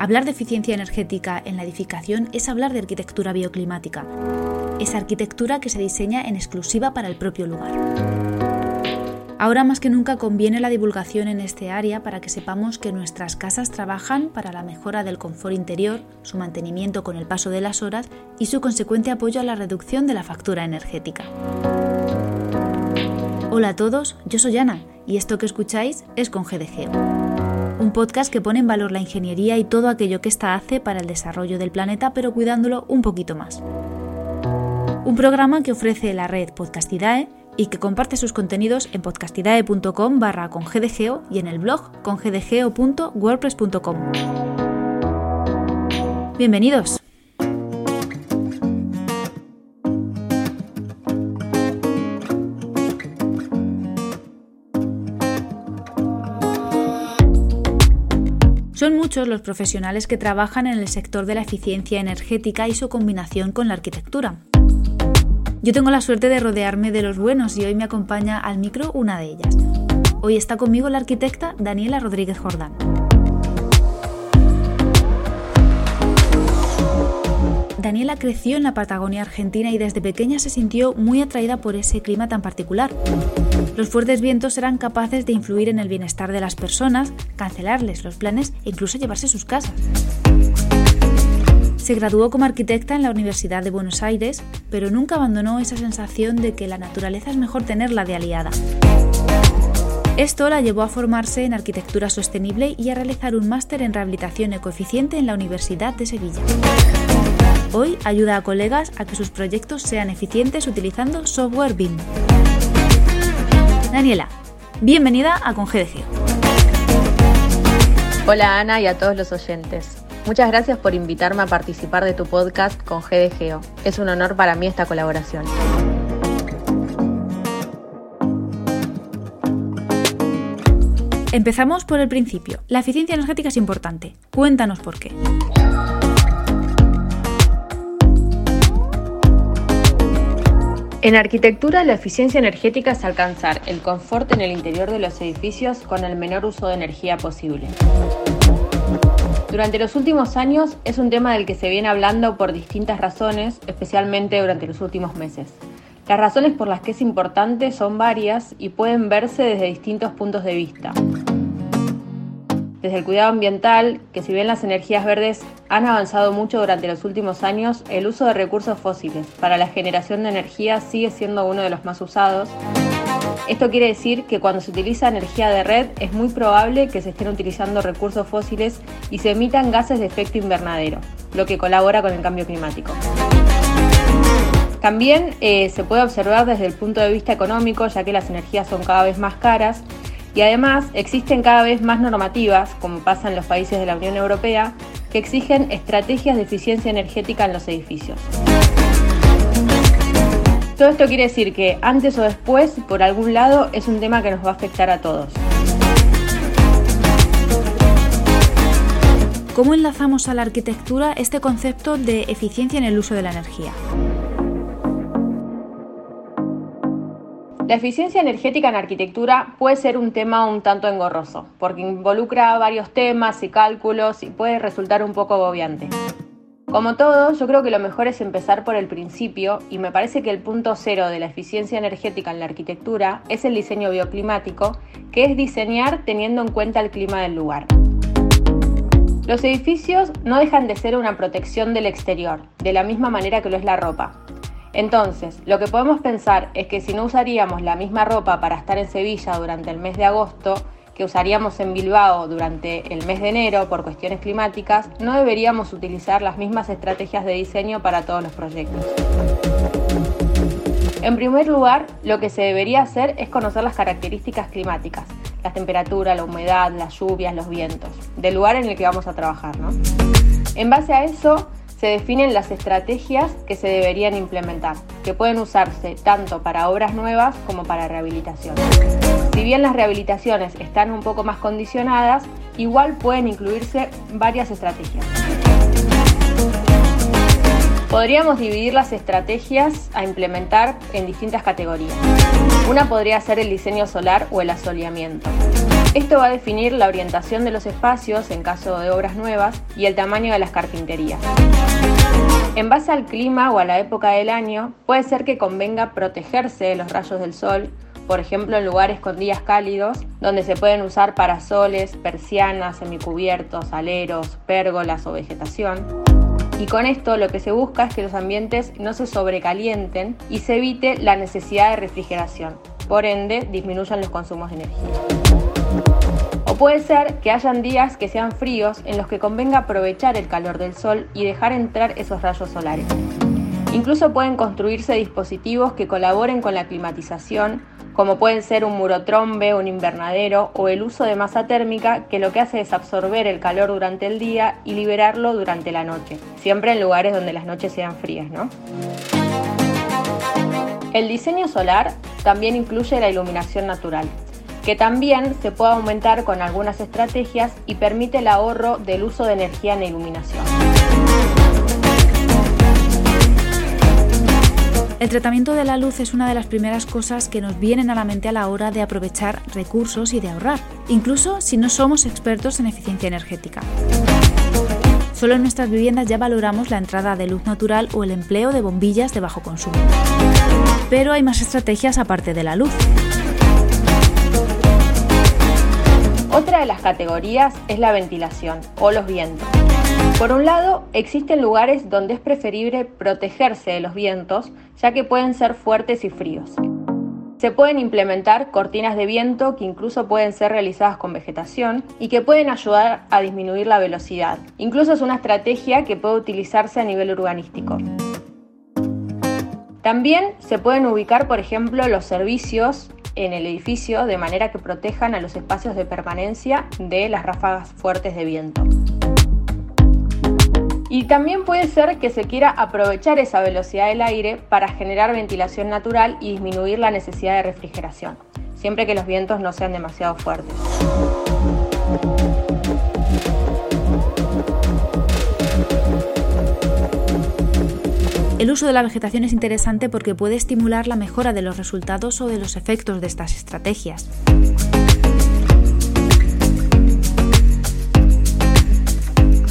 Hablar de eficiencia energética en la edificación es hablar de arquitectura bioclimática, esa arquitectura que se diseña en exclusiva para el propio lugar. Ahora más que nunca conviene la divulgación en este área para que sepamos que nuestras casas trabajan para la mejora del confort interior, su mantenimiento con el paso de las horas y su consecuente apoyo a la reducción de la factura energética. Hola a todos, yo soy Ana y esto que escucháis es con GDGeo. Un podcast que pone en valor la ingeniería y todo aquello que ésta hace para el desarrollo del planeta, pero cuidándolo un poquito más. Un programa que ofrece la red Podcastidae y que comparte sus contenidos en podcastidae.com barra con y en el blog congdgeo.wordpress.com. Bienvenidos. Son muchos los profesionales que trabajan en el sector de la eficiencia energética y su combinación con la arquitectura. Yo tengo la suerte de rodearme de los buenos y hoy me acompaña al micro una de ellas. Hoy está conmigo la arquitecta Daniela Rodríguez Jordán. Daniela creció en la Patagonia Argentina y desde pequeña se sintió muy atraída por ese clima tan particular. Los fuertes vientos eran capaces de influir en el bienestar de las personas, cancelarles los planes e incluso llevarse sus casas. Se graduó como arquitecta en la Universidad de Buenos Aires, pero nunca abandonó esa sensación de que la naturaleza es mejor tenerla de aliada. Esto la llevó a formarse en arquitectura sostenible y a realizar un máster en rehabilitación ecoeficiente en la Universidad de Sevilla. Hoy ayuda a colegas a que sus proyectos sean eficientes utilizando software BIM. Daniela, bienvenida a Con Hola Ana y a todos los oyentes. Muchas gracias por invitarme a participar de tu podcast con GDGeo. Es un honor para mí esta colaboración. Empezamos por el principio. La eficiencia energética es importante. Cuéntanos por qué. En arquitectura, la eficiencia energética es alcanzar el confort en el interior de los edificios con el menor uso de energía posible. Durante los últimos años es un tema del que se viene hablando por distintas razones, especialmente durante los últimos meses. Las razones por las que es importante son varias y pueden verse desde distintos puntos de vista desde el cuidado ambiental, que si bien las energías verdes han avanzado mucho durante los últimos años, el uso de recursos fósiles para la generación de energía sigue siendo uno de los más usados. Esto quiere decir que cuando se utiliza energía de red es muy probable que se estén utilizando recursos fósiles y se emitan gases de efecto invernadero, lo que colabora con el cambio climático. También eh, se puede observar desde el punto de vista económico, ya que las energías son cada vez más caras y además existen cada vez más normativas, como pasa en los países de la Unión Europea, que exigen estrategias de eficiencia energética en los edificios. Todo esto quiere decir que antes o después, por algún lado, es un tema que nos va a afectar a todos. ¿Cómo enlazamos a la arquitectura este concepto de eficiencia en el uso de la energía? La eficiencia energética en arquitectura puede ser un tema un tanto engorroso, porque involucra varios temas y cálculos y puede resultar un poco agobiante. Como todo, yo creo que lo mejor es empezar por el principio y me parece que el punto cero de la eficiencia energética en la arquitectura es el diseño bioclimático, que es diseñar teniendo en cuenta el clima del lugar. Los edificios no dejan de ser una protección del exterior, de la misma manera que lo es la ropa. Entonces, lo que podemos pensar es que si no usaríamos la misma ropa para estar en Sevilla durante el mes de agosto, que usaríamos en Bilbao durante el mes de enero por cuestiones climáticas, no deberíamos utilizar las mismas estrategias de diseño para todos los proyectos. En primer lugar, lo que se debería hacer es conocer las características climáticas, la temperatura, la humedad, las lluvias, los vientos, del lugar en el que vamos a trabajar. En base a eso, se definen las estrategias que se deberían implementar, que pueden usarse tanto para obras nuevas como para rehabilitación. Si bien las rehabilitaciones están un poco más condicionadas, igual pueden incluirse varias estrategias. Podríamos dividir las estrategias a implementar en distintas categorías. Una podría ser el diseño solar o el asoleamiento. Esto va a definir la orientación de los espacios en caso de obras nuevas y el tamaño de las carpinterías. En base al clima o a la época del año, puede ser que convenga protegerse de los rayos del sol, por ejemplo en lugares con días cálidos, donde se pueden usar parasoles, persianas, semicubiertos, aleros, pérgolas o vegetación. Y con esto lo que se busca es que los ambientes no se sobrecalienten y se evite la necesidad de refrigeración, por ende disminuyan los consumos de energía. Puede ser que hayan días que sean fríos en los que convenga aprovechar el calor del sol y dejar entrar esos rayos solares. Incluso pueden construirse dispositivos que colaboren con la climatización, como pueden ser un murotrombe, un invernadero o el uso de masa térmica que lo que hace es absorber el calor durante el día y liberarlo durante la noche, siempre en lugares donde las noches sean frías, ¿no? El diseño solar también incluye la iluminación natural que también se puede aumentar con algunas estrategias y permite el ahorro del uso de energía en iluminación. El tratamiento de la luz es una de las primeras cosas que nos vienen a la mente a la hora de aprovechar recursos y de ahorrar, incluso si no somos expertos en eficiencia energética. Solo en nuestras viviendas ya valoramos la entrada de luz natural o el empleo de bombillas de bajo consumo. Pero hay más estrategias aparte de la luz. Otra de las categorías es la ventilación o los vientos. Por un lado, existen lugares donde es preferible protegerse de los vientos, ya que pueden ser fuertes y fríos. Se pueden implementar cortinas de viento que incluso pueden ser realizadas con vegetación y que pueden ayudar a disminuir la velocidad. Incluso es una estrategia que puede utilizarse a nivel urbanístico. También se pueden ubicar, por ejemplo, los servicios en el edificio de manera que protejan a los espacios de permanencia de las ráfagas fuertes de viento. Y también puede ser que se quiera aprovechar esa velocidad del aire para generar ventilación natural y disminuir la necesidad de refrigeración, siempre que los vientos no sean demasiado fuertes. El uso de la vegetación es interesante porque puede estimular la mejora de los resultados o de los efectos de estas estrategias.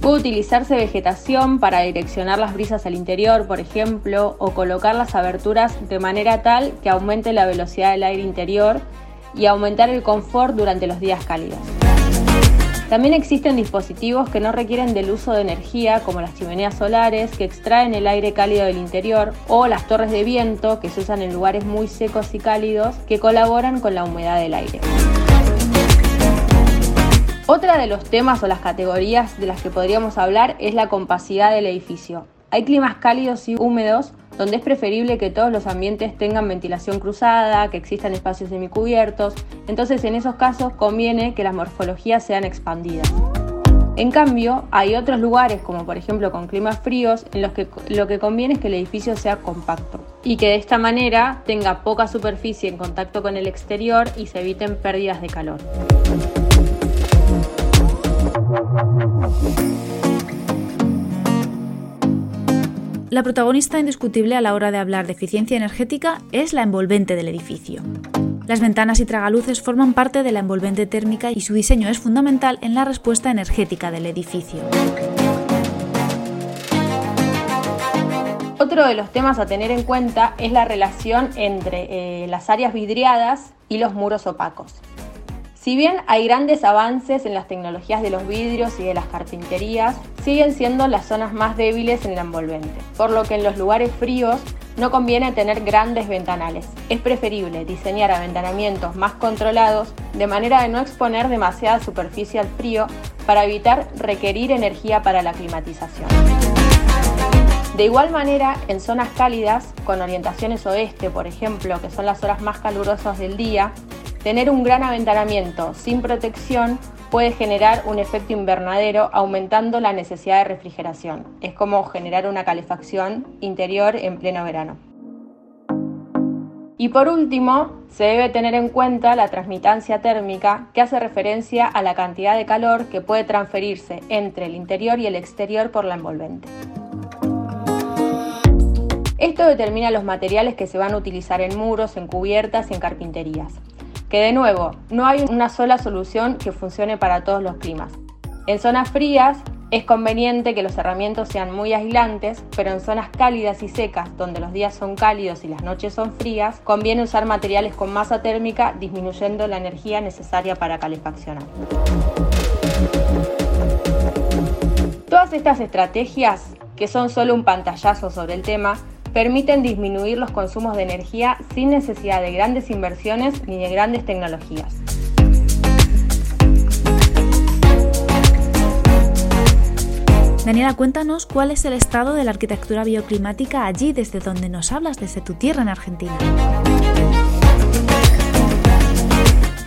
Puede utilizarse vegetación para direccionar las brisas al interior, por ejemplo, o colocar las aberturas de manera tal que aumente la velocidad del aire interior y aumentar el confort durante los días cálidos. También existen dispositivos que no requieren del uso de energía, como las chimeneas solares, que extraen el aire cálido del interior, o las torres de viento, que se usan en lugares muy secos y cálidos, que colaboran con la humedad del aire. Otra de los temas o las categorías de las que podríamos hablar es la compacidad del edificio. Hay climas cálidos y húmedos donde es preferible que todos los ambientes tengan ventilación cruzada, que existan espacios semicubiertos, entonces en esos casos conviene que las morfologías sean expandidas. En cambio, hay otros lugares, como por ejemplo con climas fríos, en los que lo que conviene es que el edificio sea compacto y que de esta manera tenga poca superficie en contacto con el exterior y se eviten pérdidas de calor. La protagonista indiscutible a la hora de hablar de eficiencia energética es la envolvente del edificio. Las ventanas y tragaluces forman parte de la envolvente térmica y su diseño es fundamental en la respuesta energética del edificio. Otro de los temas a tener en cuenta es la relación entre eh, las áreas vidriadas y los muros opacos. Si bien hay grandes avances en las tecnologías de los vidrios y de las carpinterías, siguen siendo las zonas más débiles en el envolvente, por lo que en los lugares fríos no conviene tener grandes ventanales. Es preferible diseñar aventanamientos más controlados de manera de no exponer demasiada superficie al frío para evitar requerir energía para la climatización. De igual manera, en zonas cálidas, con orientaciones oeste, por ejemplo, que son las horas más calurosas del día, Tener un gran aventanamiento sin protección puede generar un efecto invernadero aumentando la necesidad de refrigeración. Es como generar una calefacción interior en pleno verano. Y por último, se debe tener en cuenta la transmitancia térmica que hace referencia a la cantidad de calor que puede transferirse entre el interior y el exterior por la envolvente. Esto determina los materiales que se van a utilizar en muros, en cubiertas y en carpinterías. Que de nuevo, no hay una sola solución que funcione para todos los climas. En zonas frías es conveniente que los cerramientos sean muy aislantes, pero en zonas cálidas y secas, donde los días son cálidos y las noches son frías, conviene usar materiales con masa térmica, disminuyendo la energía necesaria para calefaccionar. Todas estas estrategias, que son solo un pantallazo sobre el tema, permiten disminuir los consumos de energía sin necesidad de grandes inversiones ni de grandes tecnologías. Daniela, cuéntanos cuál es el estado de la arquitectura bioclimática allí, desde donde nos hablas, desde tu tierra en Argentina.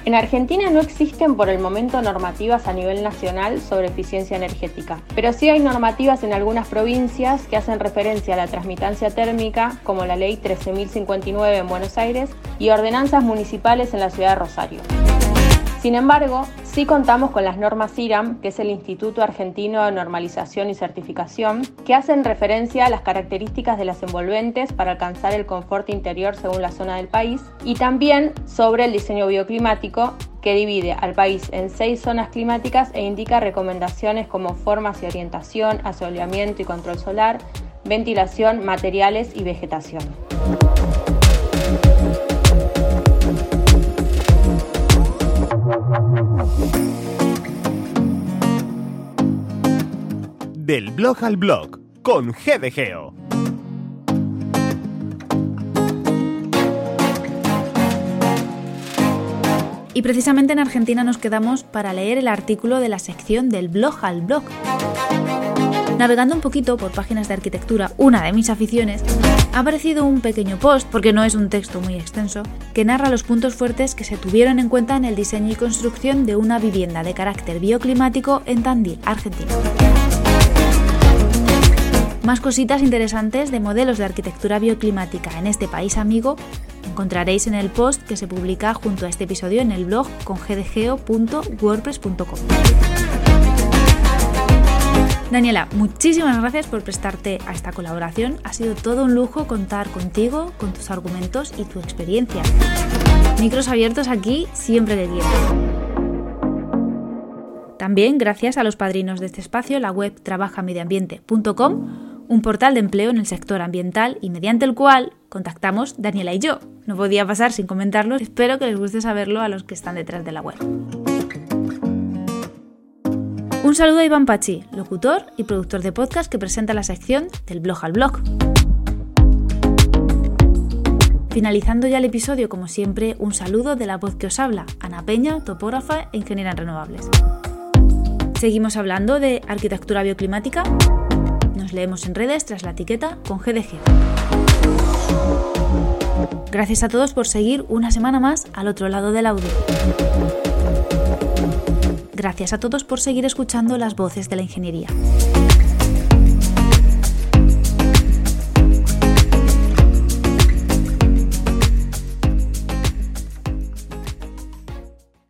En Argentina no existen por el momento normativas a nivel nacional sobre eficiencia energética, pero sí hay normativas en algunas provincias que hacen referencia a la transmitancia térmica, como la Ley 13.059 en Buenos Aires y ordenanzas municipales en la ciudad de Rosario. Sin embargo, sí contamos con las normas IRAM, que es el Instituto Argentino de Normalización y Certificación, que hacen referencia a las características de las envolventes para alcanzar el confort interior según la zona del país, y también sobre el diseño bioclimático, que divide al país en seis zonas climáticas e indica recomendaciones como formas y orientación, asoleamiento y control solar, ventilación, materiales y vegetación. Del blog al blog con GDGeo. Y precisamente en Argentina nos quedamos para leer el artículo de la sección del blog al blog. Navegando un poquito por páginas de arquitectura, una de mis aficiones, ha aparecido un pequeño post, porque no es un texto muy extenso, que narra los puntos fuertes que se tuvieron en cuenta en el diseño y construcción de una vivienda de carácter bioclimático en Tandil, Argentina. Más cositas interesantes de modelos de arquitectura bioclimática en este país amigo encontraréis en el post que se publica junto a este episodio en el blog con Daniela, muchísimas gracias por prestarte a esta colaboración. Ha sido todo un lujo contar contigo, con tus argumentos y tu experiencia. Micros abiertos aquí siempre de quiero. También gracias a los padrinos de este espacio, la web trabajamediambiente.com, un portal de empleo en el sector ambiental y mediante el cual contactamos Daniela y yo. No podía pasar sin comentarlo, espero que les guste saberlo a los que están detrás de la web. Un saludo a Iván Pachi, locutor y productor de podcast que presenta la sección del blog al blog. Finalizando ya el episodio, como siempre, un saludo de la voz que os habla, Ana Peña, topógrafa e ingeniera en renovables. Seguimos hablando de arquitectura bioclimática. Nos leemos en redes tras la etiqueta con GDG. Gracias a todos por seguir una semana más al otro lado del audio. Gracias a todos por seguir escuchando las voces de la ingeniería.